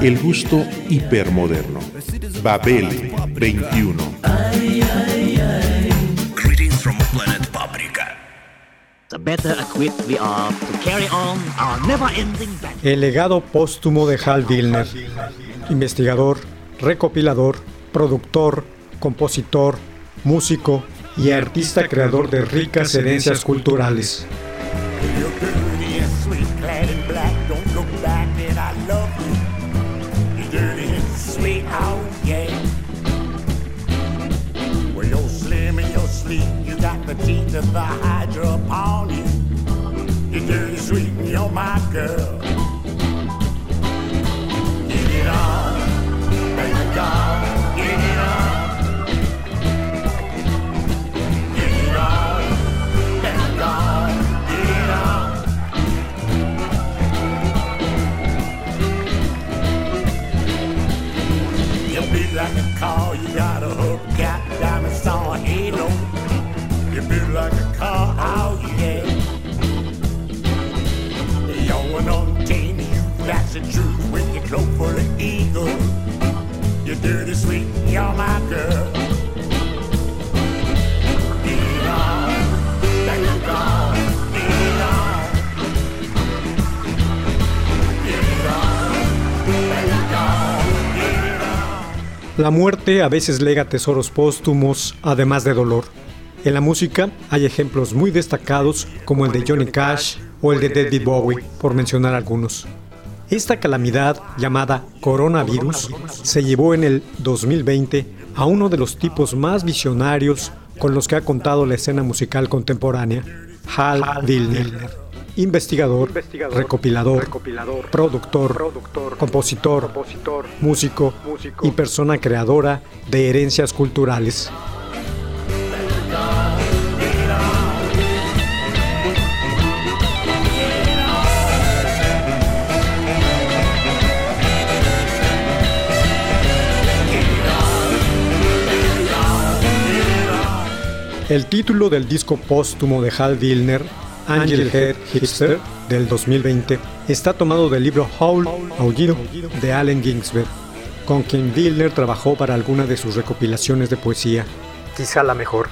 El gusto hipermoderno. Babel 21. Greetings from planet Paprika. the better equipped we are to carry on our never-ending battle. El legado póstumo de Hal Wilner, investigador, recopilador, productor, compositor, músico y artista creador de ricas herencias culturales. Got the teeth of the Hydra upon you. You're dirty, sweet, and you're my girl. La muerte a veces lega tesoros póstumos, además de dolor. En la música hay ejemplos muy destacados como el de Johnny Cash o el de David Bowie, por mencionar algunos. Esta calamidad llamada coronavirus se llevó en el 2020 a uno de los tipos más visionarios con los que ha contado la escena musical contemporánea, Hal Wilner. Investigador, recopilador, productor, compositor, músico y persona creadora de herencias culturales. El título del disco póstumo de Hal Wilner, Angel Head Hipster, del 2020, está tomado del libro Howl, Aullido, de Allen Ginsberg, con quien Wilner trabajó para alguna de sus recopilaciones de poesía, quizá la mejor.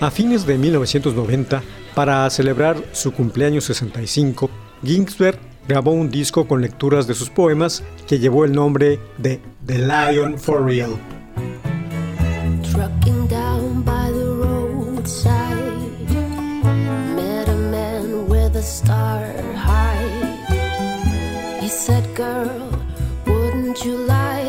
A fines de 1990, para celebrar su cumpleaños 65, Ginsberg grabó un disco con lecturas de sus poemas que llevó el nombre de The Lion for Real. Star hide. He said, Girl, wouldn't you like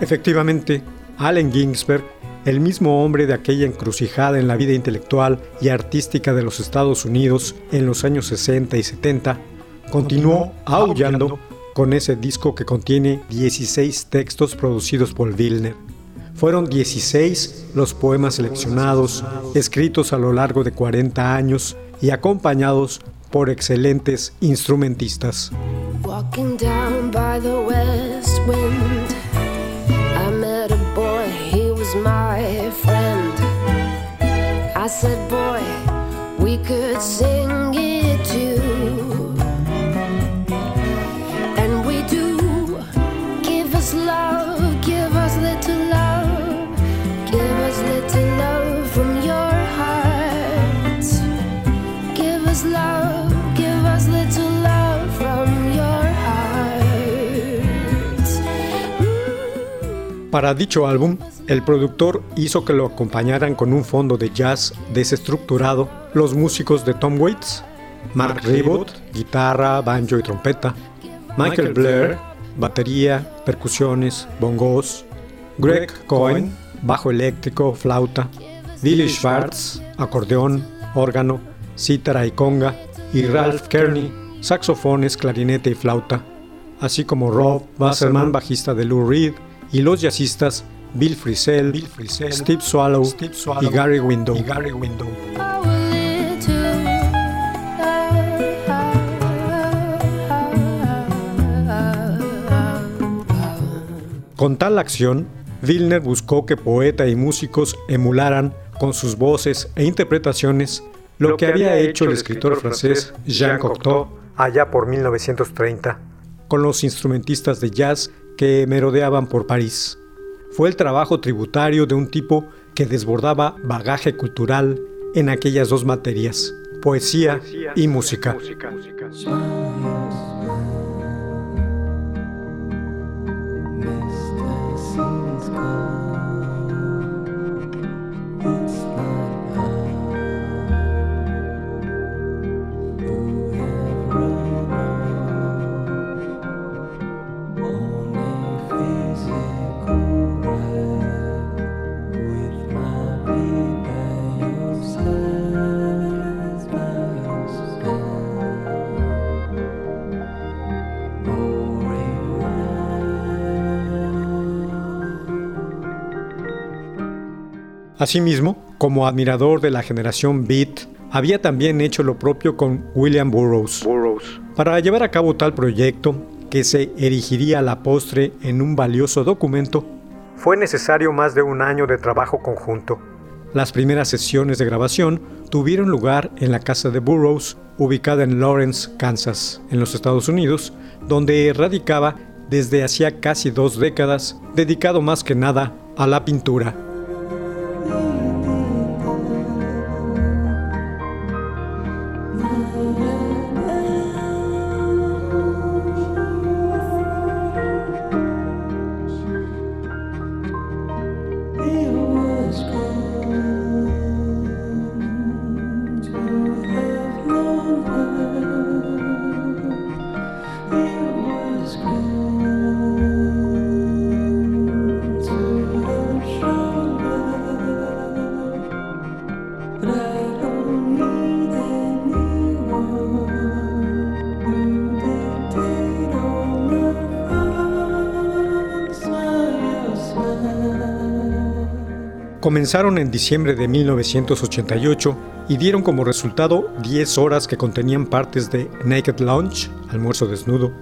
Efectivamente, Allen Ginsberg, el mismo hombre de aquella encrucijada en la vida intelectual y artística de los Estados Unidos en los años 60 y 70, continuó aullando con ese disco que contiene 16 textos producidos por Wilner. Fueron 16 los poemas seleccionados, escritos a lo largo de 40 años y acompañados por excelentes instrumentistas. Walking down by the west wind, said, Boy, we could sing it too. And we do. Give us love, give us little love, give us little love from your heart. Give us love, give us little love from your heart. Para dicho álbum, el productor hizo que lo acompañaran con un fondo de jazz desestructurado. Los músicos de Tom Waits, Mark Ribot, guitarra, banjo y trompeta, Michael Blair, batería, percusiones, bongos, Greg Cohen, bajo eléctrico, flauta, Billy Schwartz, acordeón, órgano, cítara y conga, y Ralph Kearney, saxofones, clarinete y flauta, así como Rob Wasserman, bajista de Lou Reed, y los jazzistas Bill Frisell, Steve, Swallow, y Gary Window. Con tal acción, Wilner buscó que poeta y músicos emularan con sus voces e interpretaciones lo que había hecho el escritor francés Jean Cocteau allá por 1930, con los instrumentistas de jazz que merodeaban por París. Fue el trabajo tributario de un tipo que desbordaba bagaje cultural en aquellas dos materias, poesía y música. Asimismo, como admirador de la generación Beat, había también hecho lo propio con William Burroughs. Para llevar a cabo tal proyecto, que se erigiría a la postre en un valioso documento, fue necesario más de un año de trabajo conjunto. Las primeras sesiones de grabación tuvieron lugar en la casa de Burroughs, ubicada en Lawrence, Kansas, en los Estados Unidos, donde radicaba desde hacía casi dos décadas, dedicado más que nada a la pintura. Comenzaron en diciembre de 1988 y dieron como resultado 10 horas que contenían partes de Naked Lunch, almuerzo desnudo,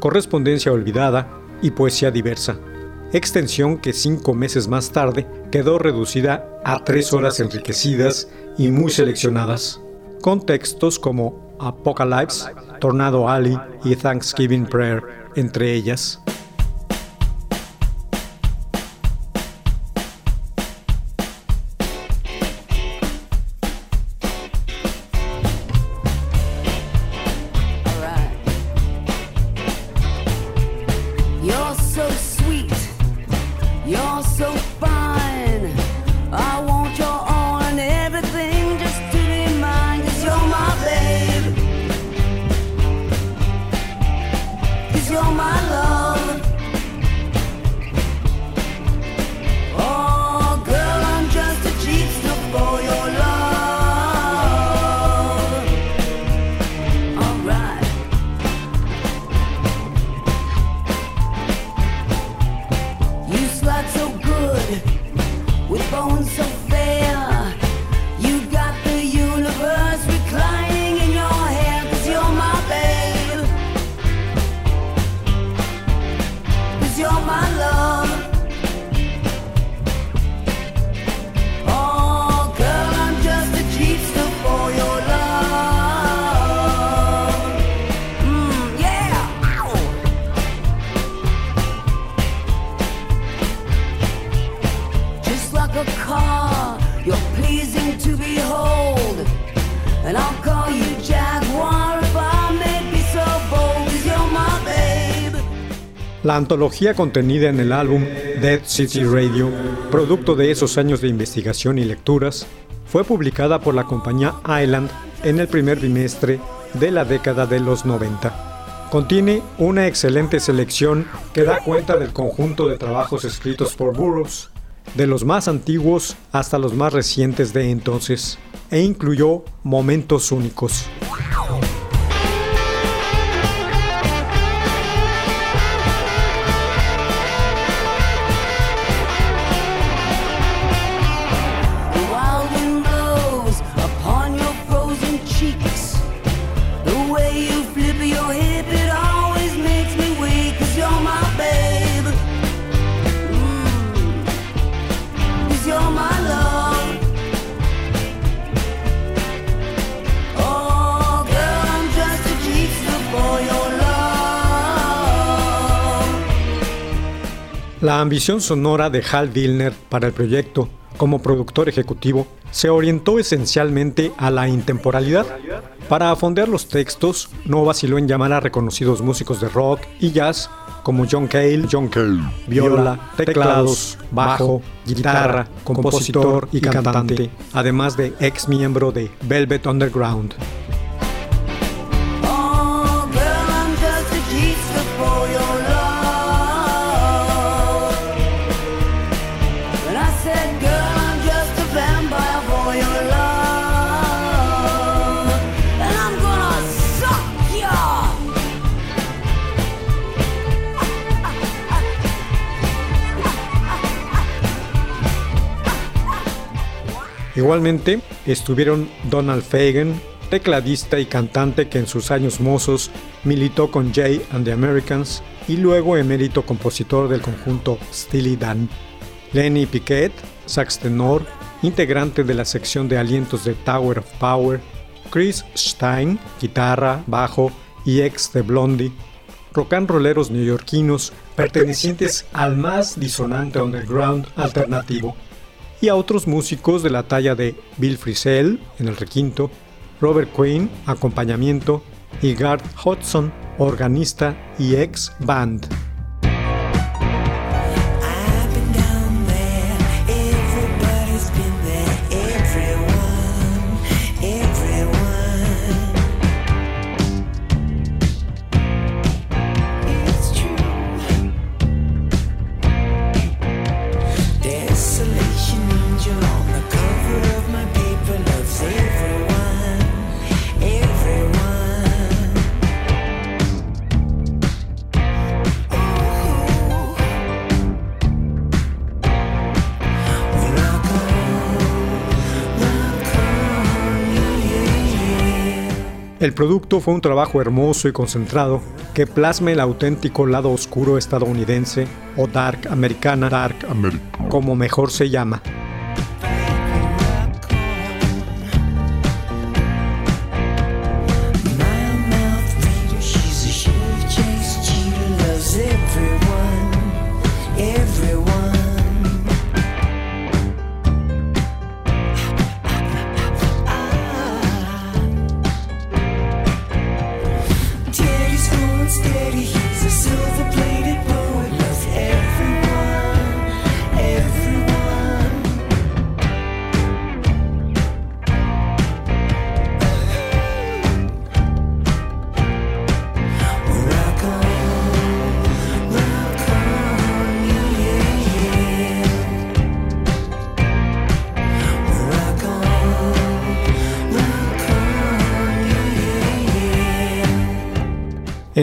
correspondencia olvidada y poesía diversa, extensión que cinco meses más tarde quedó reducida a tres horas enriquecidas y muy seleccionadas, con textos como Apocalypse, Tornado Alley y Thanksgiving Prayer, entre ellas. So La antología contenida en el álbum Dead City Radio, producto de esos años de investigación y lecturas, fue publicada por la compañía Island en el primer bimestre de la década de los 90. Contiene una excelente selección que da cuenta del conjunto de trabajos escritos por Burroughs, de los más antiguos hasta los más recientes de entonces, e incluyó momentos únicos. La ambición sonora de Hal Dillner para el proyecto como productor ejecutivo se orientó esencialmente a la intemporalidad. Para afondear los textos, no vaciló en llamar a reconocidos músicos de rock y jazz como John Cale, John Cale, viola, teclados, bajo, guitarra, compositor y cantante, además de ex miembro de Velvet Underground. Igualmente estuvieron Donald Fagen, tecladista y cantante que en sus años mozos militó con Jay and the Americans y luego emérito compositor del conjunto Steely Dan. Lenny Piquet, sax tenor, integrante de la sección de alientos de Tower of Power. Chris Stein, guitarra, bajo y ex de Blondie. Rock and rolleros neoyorquinos pertenecientes al más disonante underground alternativo y a otros músicos de la talla de Bill Frisell en el requinto, Robert Quinn, acompañamiento, y Garth Hudson, organista y ex band. El producto fue un trabajo hermoso y concentrado que plasma el auténtico lado oscuro estadounidense o dark americana, dark como mejor se llama.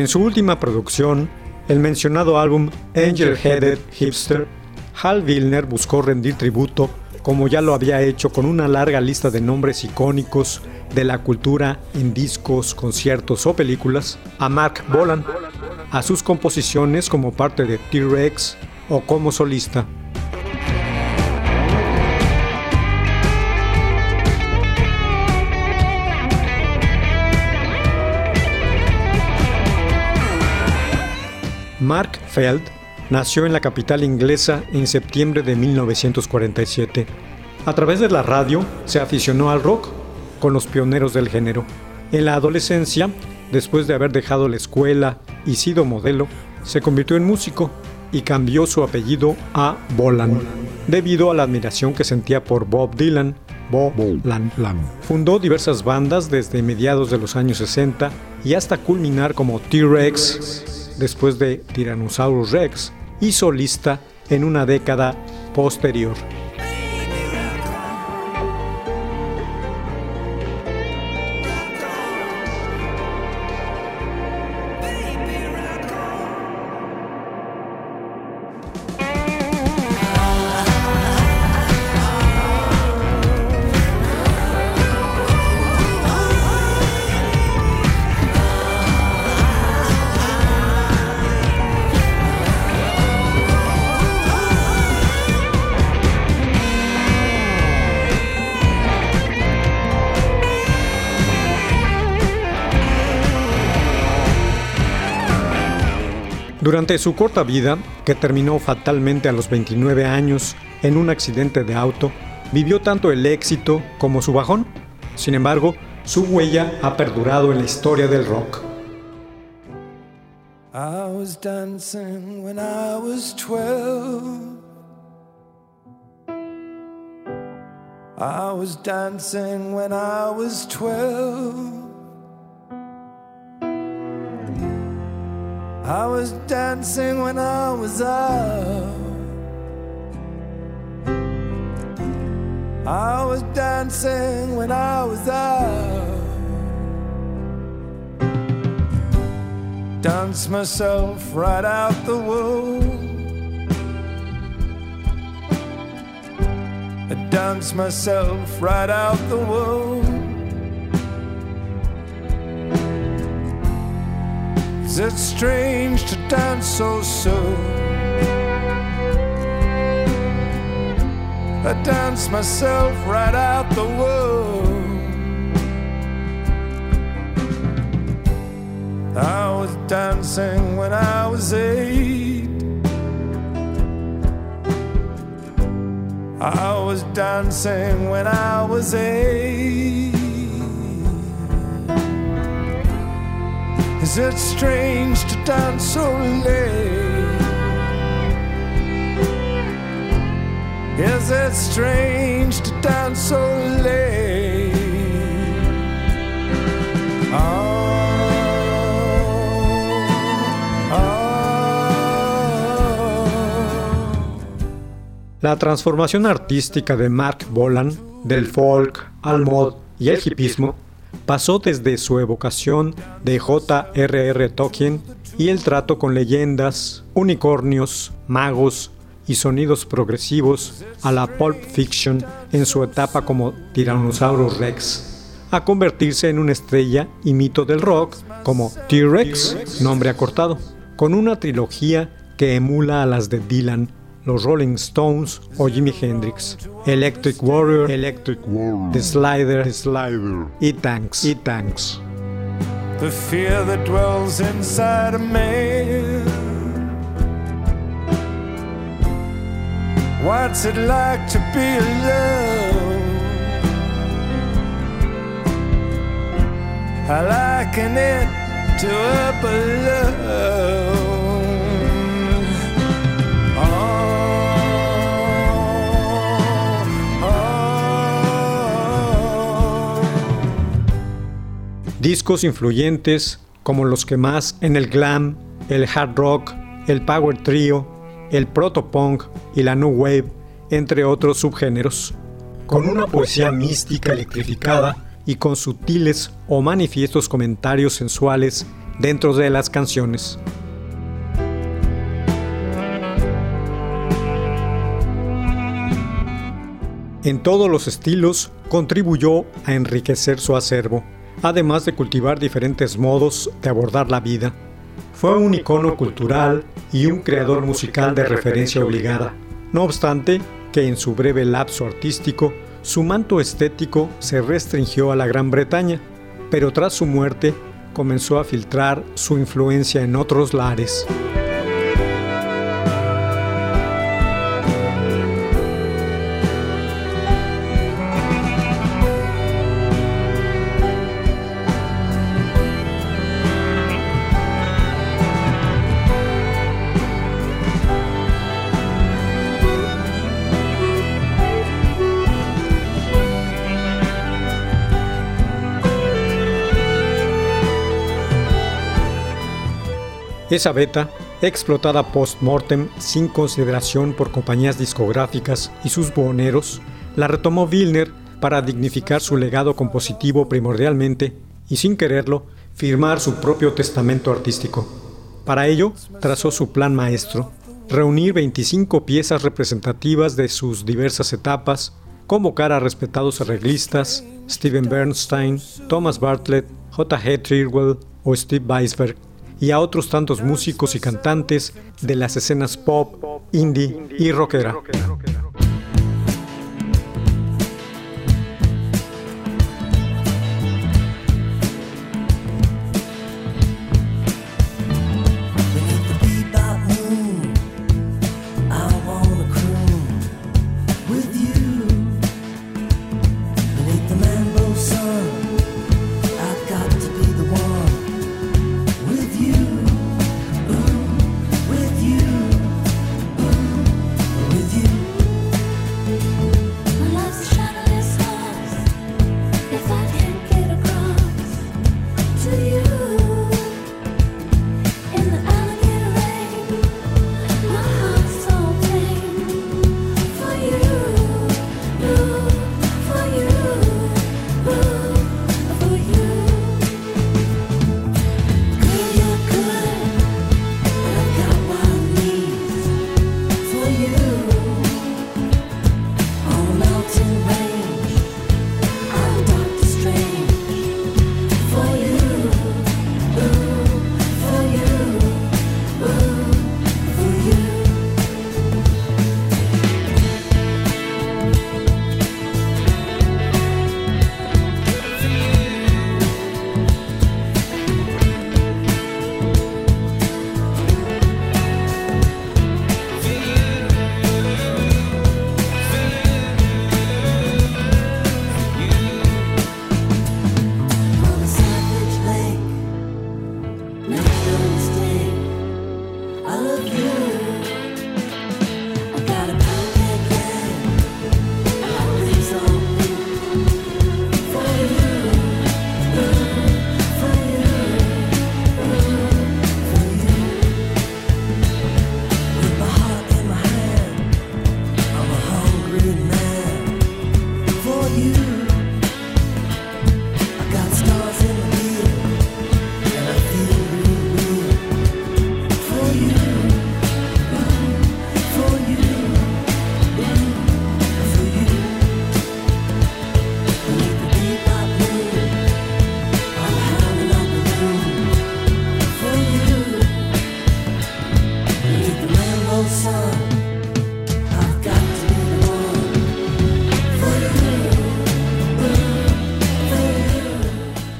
En su última producción, el mencionado álbum Angel Headed Hipster, Hal Wilner buscó rendir tributo, como ya lo había hecho con una larga lista de nombres icónicos de la cultura en discos, conciertos o películas, a Mark Bolan, a sus composiciones como parte de T-Rex o como solista. Mark Feld nació en la capital inglesa en septiembre de 1947. A través de la radio se aficionó al rock con los pioneros del género. En la adolescencia, después de haber dejado la escuela y sido modelo, se convirtió en músico y cambió su apellido a Bolan, debido a la admiración que sentía por Bob Dylan. Bob Lan. Fundó diversas bandas desde mediados de los años 60 y hasta culminar como T-Rex, después de Tyrannosaurus Rex, y solista en una década posterior. Durante su corta vida, que terminó fatalmente a los 29 años en un accidente de auto, vivió tanto el éxito como su bajón. Sin embargo, su huella ha perdurado en la historia del rock. I was dancing when I was 12. I was dancing when I was 12. I was dancing when I was out. I was dancing when I was out. Dance myself right out the womb. I dance myself right out the womb. Is it strange to dance so soon? I dance myself right out the womb. I was dancing when I was eight. I was dancing when I was eight. Is it strange to dance so late? Is it strange to dance so late? La transformación artística de Mark Bolan del folk al mod y el hipismo pasó desde su evocación de J.R.R. Tolkien y el trato con leyendas, unicornios, magos y sonidos progresivos a la pulp fiction en su etapa como Tyrannosaurus Rex, a convertirse en una estrella y mito del rock como T-Rex, nombre acortado, con una trilogía que emula a las de Dylan, los Rolling Stones o Jimi Hendrix, Electric Warrior, Electric Warrior, The Slider, The Slider, y Tanks, y Tanks. The fear that dwells inside a man. What's it like to be alone? I liken it to a balloon. Discos influyentes como los que más en el glam, el hard rock, el power trio, el proto-punk y la new wave, entre otros subgéneros. Con una poesía mística electrificada y con sutiles o manifiestos comentarios sensuales dentro de las canciones. En todos los estilos contribuyó a enriquecer su acervo además de cultivar diferentes modos de abordar la vida. Fue un icono cultural y un creador musical de referencia obligada. No obstante, que en su breve lapso artístico, su manto estético se restringió a la Gran Bretaña, pero tras su muerte comenzó a filtrar su influencia en otros lares. Esa beta, explotada post-mortem sin consideración por compañías discográficas y sus buhoneros, la retomó Wilner para dignificar su legado compositivo primordialmente y sin quererlo, firmar su propio testamento artístico. Para ello, trazó su plan maestro, reunir 25 piezas representativas de sus diversas etapas, convocar a respetados arreglistas, Steven Bernstein, Thomas Bartlett, J.G. Trirwell o Steve Weisberg, y a otros tantos músicos y cantantes de las escenas pop, indie y rockera.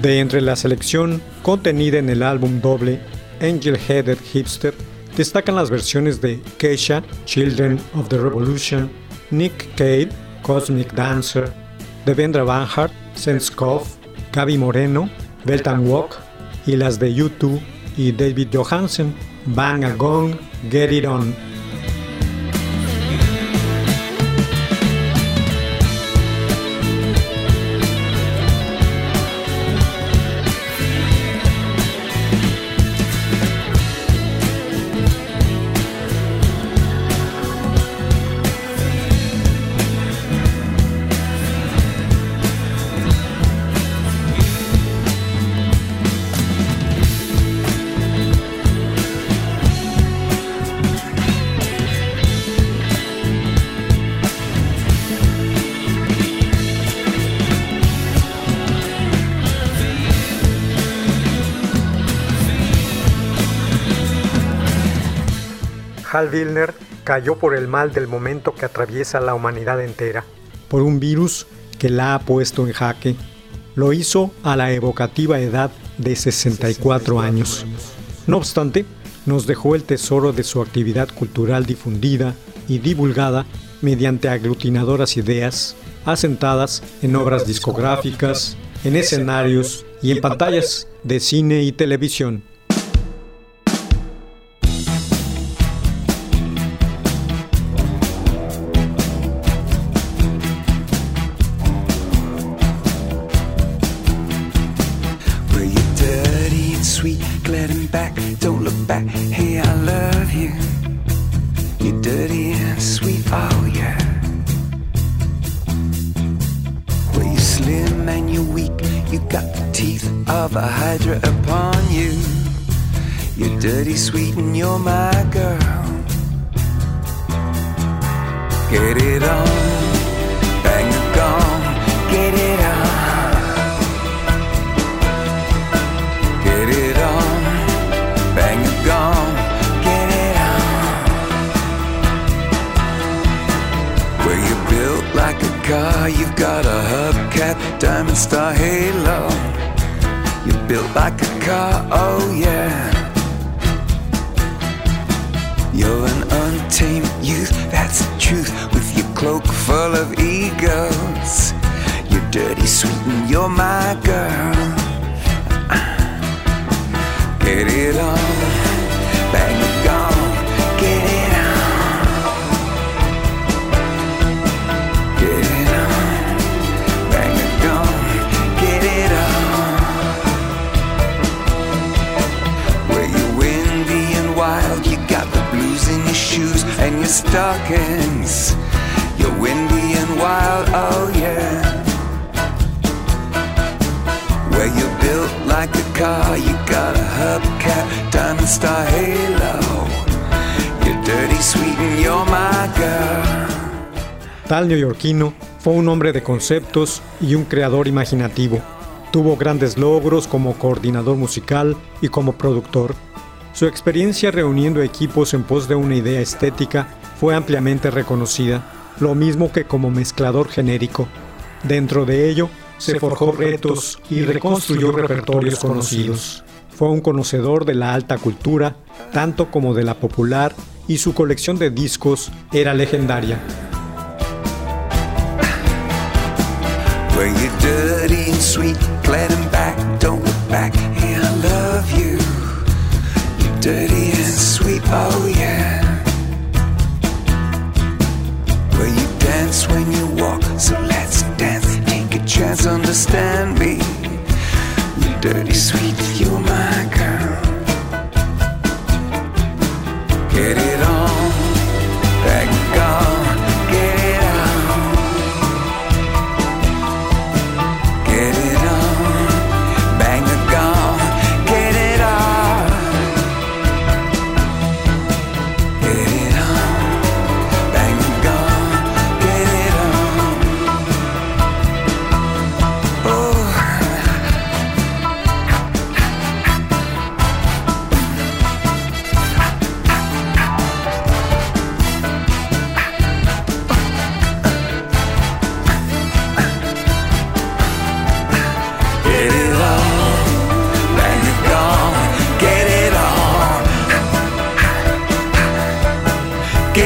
De entre la selección contenida en el álbum doble Angel Headed Hipster, destacan las versiones de Keisha, Children of the Revolution, Nick Cave, Cosmic Dancer, Devendra Banhart, Sense Koff, Gaby Moreno, Beltan Walk y las de U2 y David Johansen, Bang a Gong, Get It On. Hal Wilner cayó por el mal del momento que atraviesa la humanidad entera, por un virus que la ha puesto en jaque. Lo hizo a la evocativa edad de 64 años. No obstante, nos dejó el tesoro de su actividad cultural difundida y divulgada mediante aglutinadoras ideas, asentadas en obras discográficas, en escenarios y en pantallas de cine y televisión. Don't look back. Hey, I love you. You're dirty and sweet, oh yeah. Well, you're slim and you're weak. You got the teeth of a hydra upon you. You're dirty, sweet, and you're my girl. Get star halo. You're built like a car, oh yeah. You're an untamed youth, that's the truth. With your cloak full of egos. You're dirty, sweet, and you're my girl. Get it on, bang your stockings. You're windy and wild, oh yeah. Where you're built like a car, you got a hubcap, diamond star halo. You're dirty, sweet, and you're my girl. Tal neoyorquino fue un hombre de conceptos y un creador imaginativo. Tuvo grandes logros como coordinador musical y como productor. Su experiencia reuniendo equipos en pos de una idea estética fue ampliamente reconocida, lo mismo que como mezclador genérico. Dentro de ello, se forjó retos y reconstruyó repertorios conocidos. Fue un conocedor de la alta cultura, tanto como de la popular, y su colección de discos era legendaria. You're dirty and sweet, glad and back, don't look back. Dirty and sweet, oh yeah. Where you dance when you walk, so let's dance. Take a chance, understand me. You're dirty, sweet,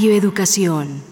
Radio Educación.